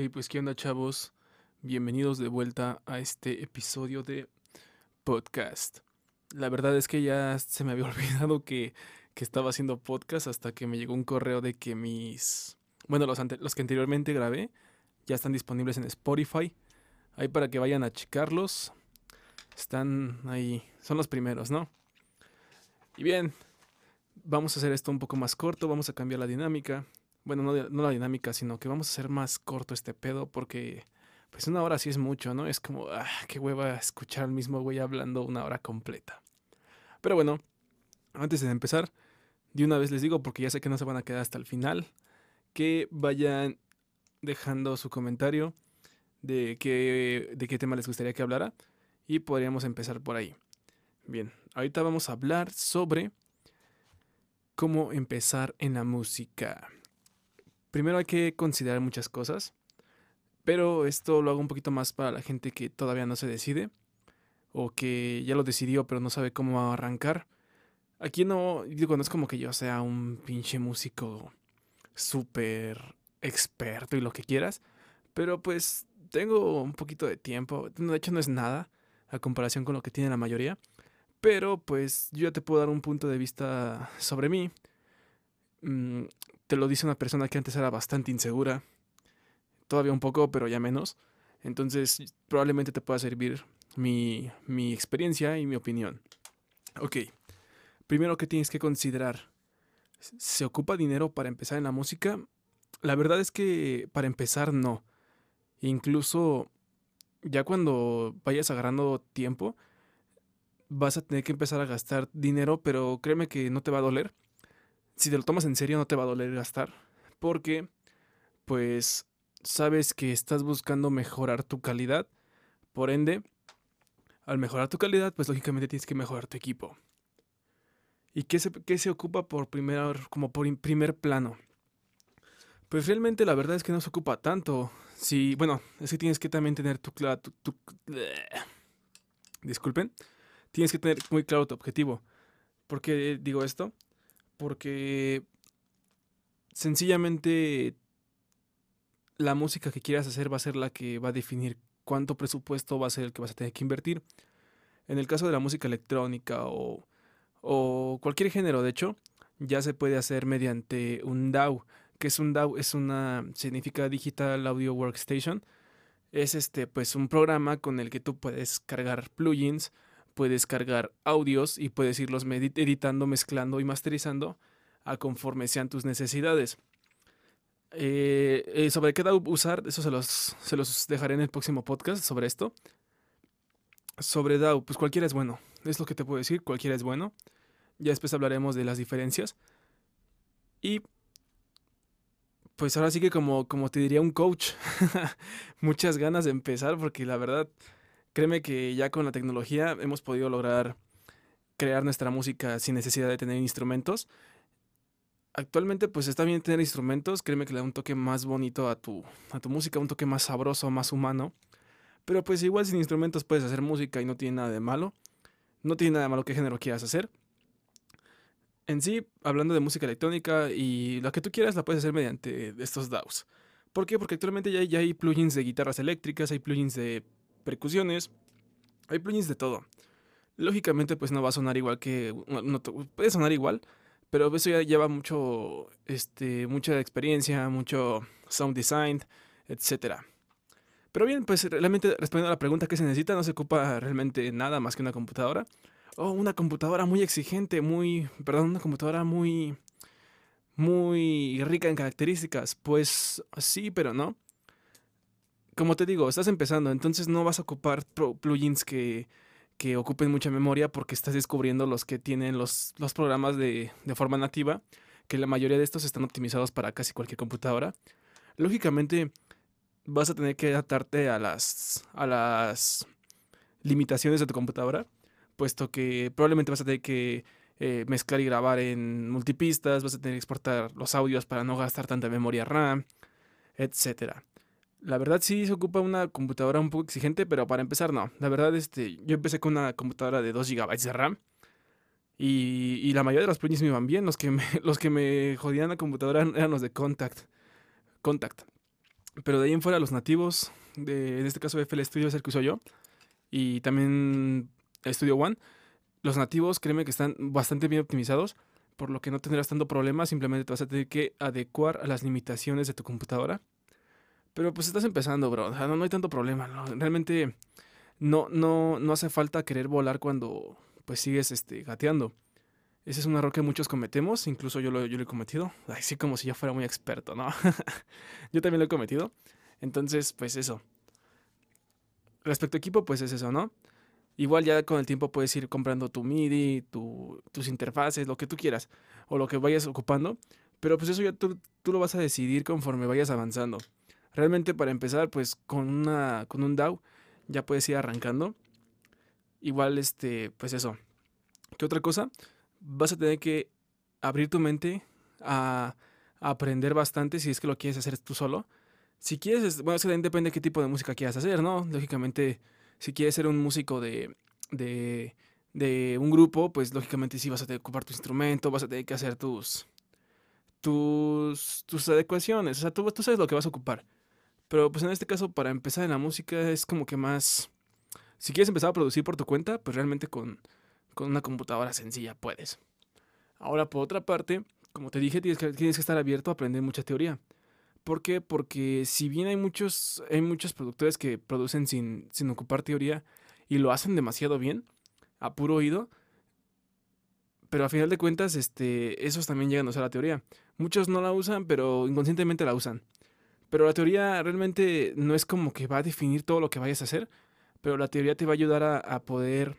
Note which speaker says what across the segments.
Speaker 1: Hey, pues qué onda chavos, bienvenidos de vuelta a este episodio de podcast. La verdad es que ya se me había olvidado que, estaba haciendo podcast hasta que me llegó un correo de que mis... Bueno, los, los que anteriormente grabé ya están disponibles en Spotify. Ahí para que vayan a checarlos. Están ahí, son los primeros, ¿no? Y bien, vamos a hacer esto un poco más corto, vamos a cambiar la dinámica bueno, no, la dinámica, sino que vamos a hacer más corto este pedo porque pues una hora sí es mucho, ¿no? Es como, ah, qué hueva escuchar al mismo güey hablando una hora completa. Pero bueno, antes de empezar, de una vez les digo, porque ya sé que no se van a quedar hasta el final, que vayan dejando su comentario de qué, de qué tema les gustaría que hablara y podríamos empezar por ahí. Bien, ahorita vamos a hablar sobre cómo empezar en la música primero hay que considerar muchas cosas, pero esto lo hago un poquito más para la gente que todavía no se decide o que ya lo decidió pero no sabe cómo arrancar. Aquí no, digo, no es como que yo sea un pinche músico súper experto y lo que quieras, pero pues tengo un poquito de tiempo, de hecho no es nada a comparación con lo que tiene la mayoría, pero pues yo ya te puedo dar un punto de vista sobre mí. Te lo dice una persona que antes era bastante insegura. Todavía un poco, pero ya menos. Entonces, probablemente te pueda servir mi, mi experiencia y mi opinión. Ok. Primero que tienes que considerar. ¿Se ocupa dinero para empezar en la música? La verdad es que para empezar no. Incluso ya cuando vayas agarrando tiempo, vas a tener que empezar a gastar dinero, pero créeme que no te va a doler si te lo tomas en serio no te va a doler gastar, porque pues sabes que estás buscando mejorar tu calidad, por ende, al mejorar tu calidad, pues lógicamente tienes que mejorar tu equipo. ¿Y qué se, se ocupa por primer, como por primer plano? Pues realmente la verdad es que no se ocupa tanto. Si, bueno, es que tienes que también tener tu, tu, tu disculpen, tienes que tener muy claro tu objetivo. ¿Por qué digo esto? Porque sencillamente la música que quieras hacer va a ser la que va a definir cuánto presupuesto va a ser el que vas a tener que invertir. En el caso de la música electrónica o, o cualquier género, de hecho, ya se puede hacer mediante un DAW. que es un DAW? Es una, significa Digital Audio Workstation. Es este, pues un programa con el que tú puedes cargar plugins, puedes cargar audios y puedes irlos editando, mezclando y masterizando a conforme sean tus necesidades. Eh, eh, sobre qué DAW usar, eso se los, se los dejaré en el próximo podcast sobre esto. Sobre DAW, pues cualquiera es bueno. Es lo que te puedo decir, cualquiera es bueno. Ya después hablaremos de las diferencias. Y pues ahora sí que como, como te diría un coach, muchas ganas de empezar porque la verdad Créeme que ya con la tecnología hemos podido lograr crear nuestra música sin necesidad de tener instrumentos. Actualmente pues está bien tener instrumentos, créeme que le da un toque más bonito a tu, a tu música, un toque más sabroso, más humano. Pero pues igual sin instrumentos puedes hacer música y no tiene nada de malo. No tiene nada de malo qué género quieras hacer. En sí, hablando de música electrónica y lo que tú quieras la puedes hacer mediante estos DAWs. ¿Por qué? Porque actualmente ya, ya hay plugins de guitarras eléctricas, hay plugins de percusiones, hay plugins de todo. Lógicamente, pues no va a sonar igual que. puede sonar igual, pero eso ya lleva mucho. Este, mucha experiencia, mucho sound design, etc. Pero bien, pues realmente respondiendo a la pregunta que se necesita, no se ocupa realmente nada más que una computadora. O una computadora muy exigente, muy. Perdón, una computadora muy. Muy rica en características. Pues sí, pero no como te digo, estás empezando, entonces no vas a ocupar plugins que, ocupen mucha memoria porque estás descubriendo los que tienen los, programas de, forma nativa, que la mayoría de estos están optimizados para casi cualquier computadora. Lógicamente, vas a tener que adaptarte a las, a las limitaciones de tu computadora, puesto que probablemente vas a tener que eh, mezclar y grabar en multipistas, vas a tener que exportar los audios para no gastar tanta memoria RAM, etcétera. La verdad sí se ocupa una computadora un poco exigente, pero para empezar no. La verdad, este, yo empecé con una computadora de 2 GB de RAM. Y, la mayoría de los plugins me iban bien. Los que me, los que me jodían la computadora eran los de Contact. Contact. Pero de ahí en fuera, los nativos, en este caso FL Studio es el que uso yo, y también Studio One, los nativos, créeme que están bastante bien optimizados, por lo que no tendrás tanto problema, simplemente te vas a tener que adecuar a las limitaciones de tu computadora. Pero pues estás empezando, bro, no, no hay tanto problema, realmente no, no, no hace falta querer volar cuando pues sigues este, gateando. Ese es un error que muchos cometemos, incluso yo lo, yo lo he cometido, así como si yo fuera muy experto, ¿no? yo también lo he cometido. Entonces, pues eso. Respecto a equipo, pues es eso, ¿no? Igual ya con el tiempo puedes ir comprando tu MIDI, tus interfaces, lo que tú quieras, o lo que vayas ocupando. Pero pues eso ya tú, lo vas a decidir conforme vayas avanzando. Realmente para empezar, pues con, una, con un DAW ya puedes ir arrancando. Igual, este, pues eso. ¿Qué otra cosa? Vas a tener que abrir tu mente a, aprender bastante si es que lo quieres hacer tú solo. Si quieres, bueno, es que depende de qué tipo de música quieras hacer, ¿no? Lógicamente si quieres ser un músico de, de, de un grupo, pues lógicamente sí vas a tener que ocupar tu instrumento, vas a tener que hacer tus, tus, tus adecuaciones, o sea, tú, tú sabes lo que vas a ocupar. Pero pues en este caso, para empezar en la música es como que más... Si quieres empezar a producir por tu cuenta, pues realmente con, con una computadora sencilla puedes. Ahora, por otra parte, como te dije, tienes que, tienes que estar abierto a aprender mucha teoría. ¿Por qué? Porque si bien hay muchos, hay muchos productores que producen sin, sin ocupar teoría y lo hacen demasiado bien, a puro oído, pero a final de cuentas, este, esos también llegan a usar la teoría. Muchos no la usan, pero inconscientemente la usan. Pero la teoría realmente no es como que va a definir todo lo que vayas a hacer, pero la teoría te va a ayudar a, poder,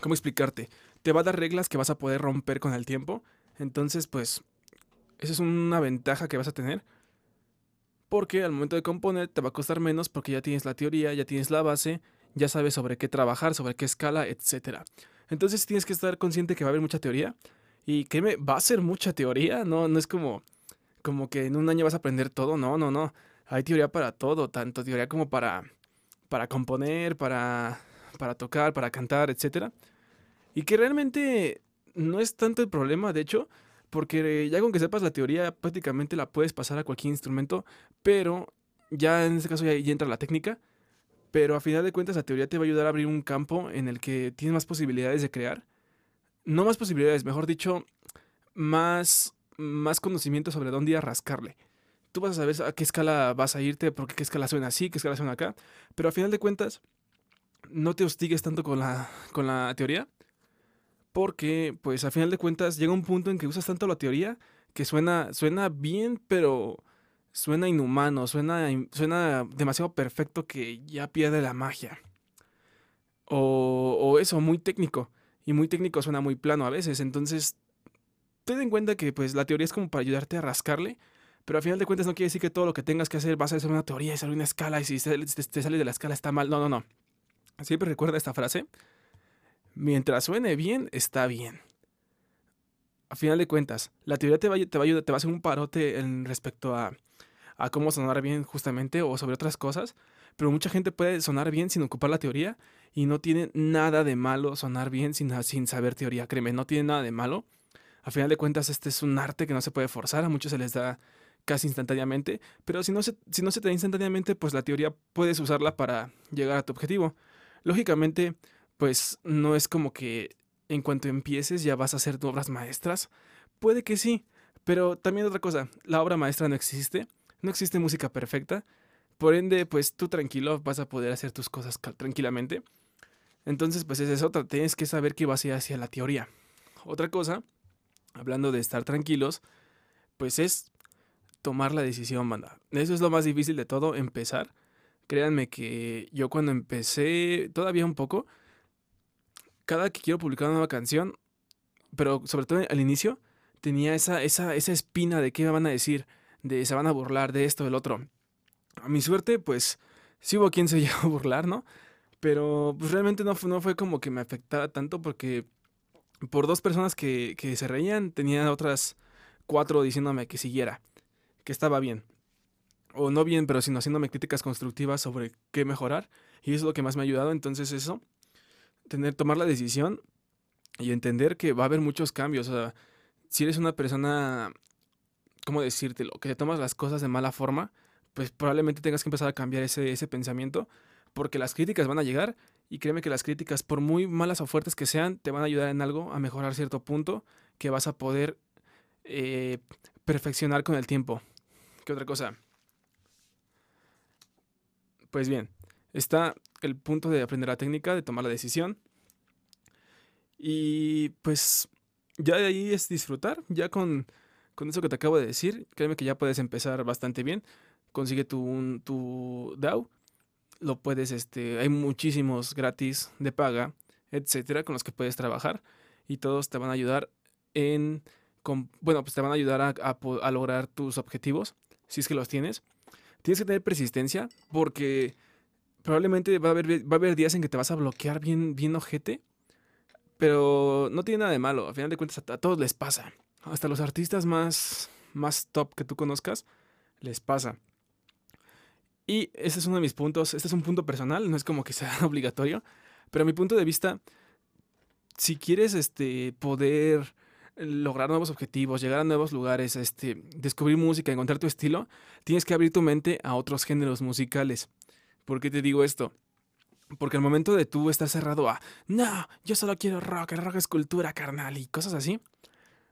Speaker 1: ¿cómo explicarte? Te va a dar reglas que vas a poder romper con el tiempo. Entonces, pues, esa es una ventaja que vas a tener porque al momento de componer te va a costar menos porque ya tienes la teoría, ya tienes la base, ya sabes sobre qué trabajar, sobre qué escala, etc. Entonces tienes que estar consciente que va a haber mucha teoría y que va a ser mucha teoría, no, no es como, como que en un año vas a aprender todo, no, no, no. Hay teoría para todo, tanto teoría como para, para componer, para, para tocar, para cantar, etc. Y que realmente no es tanto el problema, de hecho, porque ya con que sepas la teoría prácticamente la puedes pasar a cualquier instrumento, pero ya en este caso ya, entra la técnica, pero a final de cuentas la teoría te va a ayudar a abrir un campo en el que tienes más posibilidades de crear. No más posibilidades, mejor dicho, más, más conocimiento sobre dónde ir a rascarle. Tú vas a saber a qué escala vas a irte, porque qué escala suena así, qué escala suena acá, pero a final de cuentas no te hostigues tanto con la, con la teoría, porque, pues, a final de cuentas, llega un punto en que usas tanto la teoría que suena, suena bien, pero suena inhumano, suena, suena demasiado perfecto que ya pierde la magia. O, o eso, muy técnico. Y muy técnico suena muy plano a veces. Entonces, ten en cuenta que pues la teoría es como para ayudarte a rascarle. Pero a final de cuentas no quiere decir que todo lo que tengas que hacer vas a hacer una teoría y salir una escala. Y si te, te sale de la escala está mal. No, no, no. Siempre recuerda esta frase mientras suene bien, está bien. A final de cuentas, la teoría te va, a, ayudar, te va a hacer un parote en respecto a, cómo sonar bien justamente o sobre otras cosas, pero mucha gente puede sonar bien sin ocupar la teoría y no tiene nada de malo sonar bien sin saber teoría, créeme, no tiene nada de malo. A final de cuentas, este es un arte que no se puede forzar, a muchos se les da casi instantáneamente, pero si no se, si no se te da instantáneamente, pues la teoría puedes usarla para llegar a tu objetivo. Lógicamente, pues no es como que en cuanto empieces ya vas a hacer obras maestras. Puede que sí, pero también otra cosa, la obra maestra no existe, no existe música perfecta, por ende, pues tú tranquilo vas a poder hacer tus cosas tranquilamente. Entonces, pues es eso, tienes que saber que vas a ir hacia la teoría. Otra cosa, hablando de estar tranquilos, pues es tomar la decisión, banda. Eso es lo más difícil de todo, empezar. Créanme que yo cuando empecé, todavía un poco, cada que quiero publicar una nueva canción, pero sobre todo al inicio, tenía esa, esa, esa espina de qué me van a decir, de se van a burlar de esto, del otro. A mi suerte, pues, sí hubo quien se llegó a burlar, ¿no? Pero pues, realmente no, no fue como que me afectara tanto porque por dos personas que, que se reían, tenía otras cuatro diciéndome que siguiera, que estaba bien. O no bien, pero sino haciéndome críticas constructivas sobre qué mejorar. Y eso es lo que más me ha ayudado. Entonces eso tener, tomar la decisión y entender que va a haber muchos cambios. O sea, si eres una persona, ¿cómo decírtelo? Que te tomas las cosas de mala forma, pues probablemente tengas que empezar a cambiar ese, ese pensamiento, porque las críticas van a llegar y créeme que las críticas, por muy malas o fuertes que sean, te van a ayudar en algo a mejorar cierto punto que vas a poder eh, perfeccionar con el tiempo. ¿Qué otra cosa? Pues bien, está el punto de aprender la técnica, de tomar la decisión. Y pues ya de ahí es disfrutar, ya con, con eso que te acabo de decir, créeme que ya puedes empezar bastante bien. Consigue tu, tu DAO, lo puedes, este, hay muchísimos gratis de paga, etcétera, con los que puedes trabajar y todos te van a ayudar en, bueno, pues te van a ayudar a, a lograr tus objetivos, si es que los tienes. Tienes que tener persistencia porque probablemente va a haber, va a haber días en que te vas a bloquear bien, bien ojete. Pero no tiene nada de malo. A final de cuentas, a, todos les pasa. Hasta los artistas más, más top que tú conozcas, les pasa. Y ese es uno de mis puntos. Este es un punto personal, no es como que sea obligatorio. Pero a mi punto de vista, si quieres este, poder lograr nuevos objetivos, llegar a nuevos lugares, este, descubrir música, encontrar tu estilo, tienes que abrir tu mente a otros géneros musicales. ¿Por qué te digo esto? Porque al momento de tú estar cerrado a, no, yo solo quiero rock, el rock es cultura, carnal, y cosas así.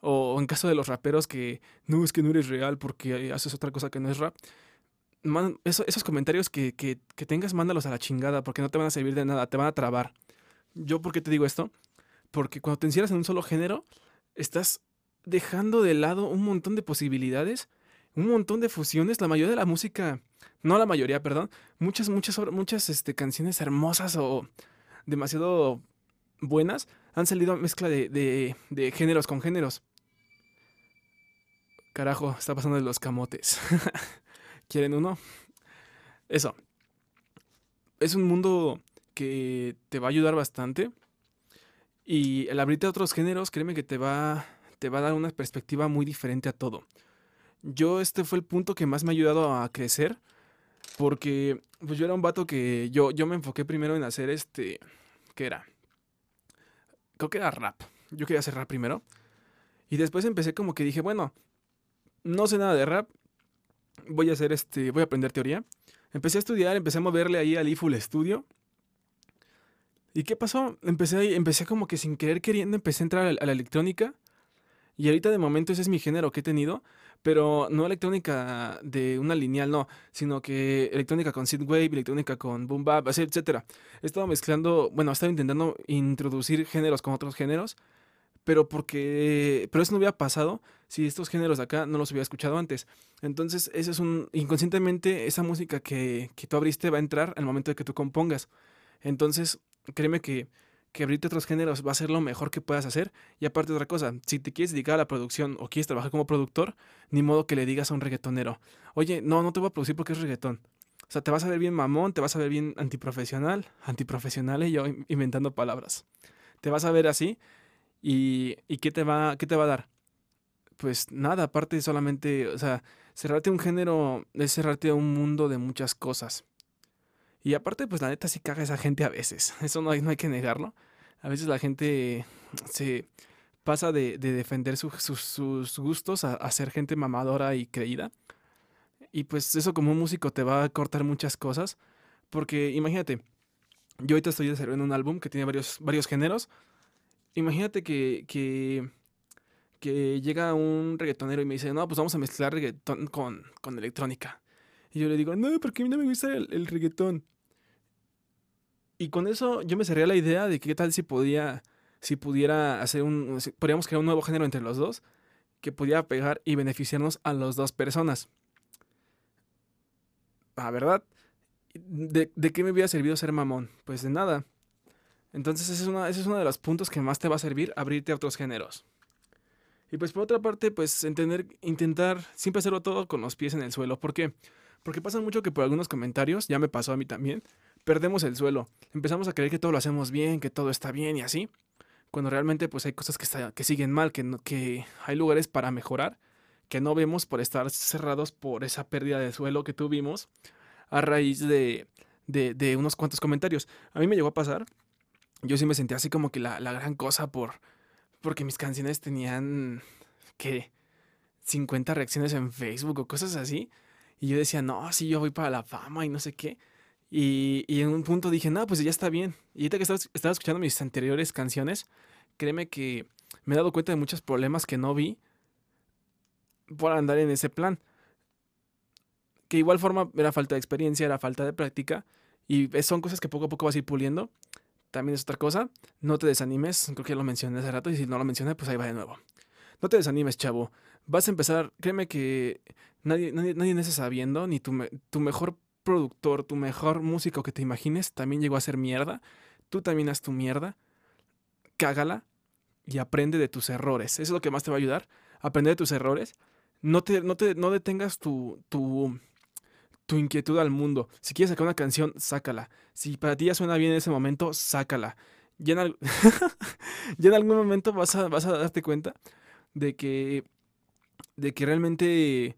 Speaker 1: O en caso de los raperos que, no, es que no eres real porque haces otra cosa que no es rap. Esos comentarios que, tengas, mándalos a la chingada porque no te van a servir de nada, te van a trabar. ¿Yo por qué te digo esto? Porque cuando te encierras en un solo género, estás dejando de lado un montón de posibilidades, un montón de fusiones. La mayoría de la música, no la mayoría, perdón, muchas, muchas, muchas este, canciones hermosas o demasiado buenas han salido a mezcla de, de, de géneros con géneros. Carajo, está pasando de los camotes. ¿Quieren uno? Eso. Es un mundo que te va a ayudar bastante. Y el abrirte a otros géneros, créeme que te va, te va a dar una perspectiva muy diferente a todo. Yo este fue el punto que más me ha ayudado a crecer. Porque pues yo era un vato que yo, yo me enfoqué primero en hacer este... ¿Qué era? Creo que era rap. Yo quería hacer rap primero. Y después empecé como que dije, bueno, no sé nada de rap. Voy a hacer este... Voy a aprender teoría. Empecé a estudiar, empecé a moverle ahí al IFUL Studio. ¿Y qué pasó? Empecé, empecé como que sin querer queriendo, empecé a entrar a la, electrónica. Y ahorita de momento ese es mi género que he tenido, pero no electrónica de una lineal, no, sino que electrónica con synthwave, electrónica con boom bap, etcétera. He estado mezclando, bueno, he estado intentando introducir géneros con otros géneros, pero porque, pero eso no hubiera pasado si estos géneros de acá no los hubiera escuchado antes. Entonces, eso es un, inconscientemente, esa música que, que tú abriste va a entrar al momento de que tú compongas. Entonces, créeme que, que abrirte otros géneros va a ser lo mejor que puedas hacer. Y aparte otra cosa, si te quieres dedicar a la producción o quieres trabajar como productor, ni modo que le digas a un reggaetonero, oye, no, no te voy a producir porque es reggaetón. O sea, te vas a ver bien mamón, te vas a ver bien antiprofesional, antiprofesional y yo inventando palabras. Te vas a ver así y, y ¿qué, te va, ¿qué te va a dar? Pues nada, aparte solamente, o sea, cerrarte un género es cerrarte a un mundo de muchas cosas. Y aparte, pues la neta sí caga esa gente a veces. Eso no hay, no hay que negarlo. A veces la gente se pasa de, defender sus gustos a, ser gente mamadora y creída. Y pues eso como músico te va a cortar muchas cosas. Porque imagínate, yo ahorita estoy desarrollando un álbum que tiene varios, varios géneros. Imagínate que, que, llega un reggaetonero y me dice, no, pues vamos a mezclar reggaetón con, con electrónica. Y yo le digo, no, porque a mí no me gusta el, reggaetón. Y con eso yo me cerré la idea de que qué tal si podía, si pudiera hacer un, podríamos crear un nuevo género entre los dos que pudiera pegar y beneficiarnos a las dos personas. Ah, ¿verdad? ¿De, ¿De, qué me hubiera servido ser mamón? Pues de nada. Entonces ese es, uno de los puntos que más te va a servir abrirte a otros géneros. Y pues por otra parte, pues entender, intentar siempre hacerlo todo con los pies en el suelo. ¿Por qué? Porque pasa mucho que por algunos comentarios, ya me pasó a mí también, perdemos el suelo. Empezamos a creer que todo lo hacemos bien, que todo está bien y así. Cuando realmente pues hay cosas que, que siguen mal, que, que hay lugares para mejorar, que no vemos por estar cerrados por esa pérdida de suelo que tuvimos a raíz de, de, unos cuantos comentarios. A mí me llegó a pasar, yo sí me sentía así como que la, gran cosa por, porque mis canciones tenían, que 50 reacciones en Facebook o cosas así. Y yo decía, no, sí, yo voy para la fama y no sé qué. Y, y en un punto dije, no, pues ya está bien. Y ahorita que estaba escuchando mis anteriores canciones, créeme que me he dado cuenta de muchos problemas que no vi por andar en ese plan. Que igual forma era falta de experiencia, era falta de práctica. Y son cosas que poco a poco vas a ir puliendo. También es otra cosa. No te desanimes. Creo que lo mencioné hace rato. Y si no lo mencioné, pues ahí va de nuevo. No te desanimes, chavo. Vas a empezar. Créeme que nadie, nadie, nadie nace sabiendo. Ni tu, tu mejor productor, tu mejor músico que te imagines, también llegó a ser mierda. Tú también haz tu mierda. Cágala. Y aprende de tus errores. Eso es lo que más te va a ayudar. Aprender de tus errores. No, te, no, te, no detengas tu, tu, tu inquietud al mundo. Si quieres sacar una canción, sácala. Si para ti ya suena bien en ese momento, sácala. Ya en, algún momento vas a, vas a darte cuenta de que, de que realmente,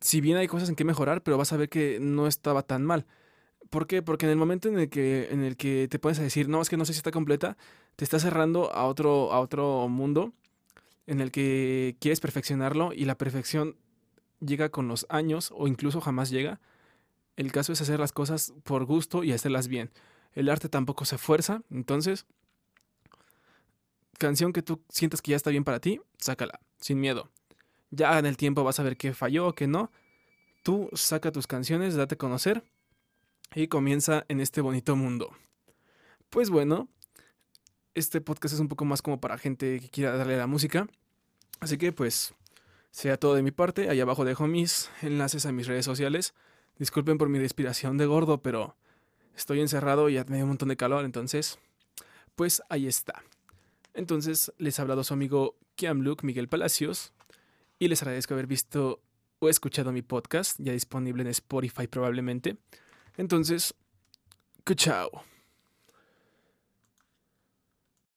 Speaker 1: si bien hay cosas en que mejorar, pero vas a ver que no estaba tan mal. ¿Por qué? Porque en el momento en el que, en el que te puedes decir, no, es que no sé si está completa, te estás cerrando a otro, a otro mundo en el que quieres perfeccionarlo y la perfección llega con los años o incluso jamás llega. El caso es hacer las cosas por gusto y hacerlas bien. El arte tampoco se fuerza, entonces, canción que tú sientas que ya está bien para ti, sácala, sin miedo. Ya en el tiempo vas a ver qué falló o qué no. Tú saca tus canciones, date a conocer y comienza en este bonito mundo. Pues bueno, este podcast es un poco más como para gente que quiera darle la música. Así que pues sea todo de mi parte. Ahí abajo dejo mis enlaces a mis redes sociales. Disculpen por mi respiración de gordo, pero estoy encerrado y me dio un montón de calor, entonces pues ahí está. Entonces les ha hablado su amigo Kiam Luke Miguel Palacios y les agradezco haber visto o escuchado mi podcast, ya disponible en Spotify probablemente. Entonces, chao.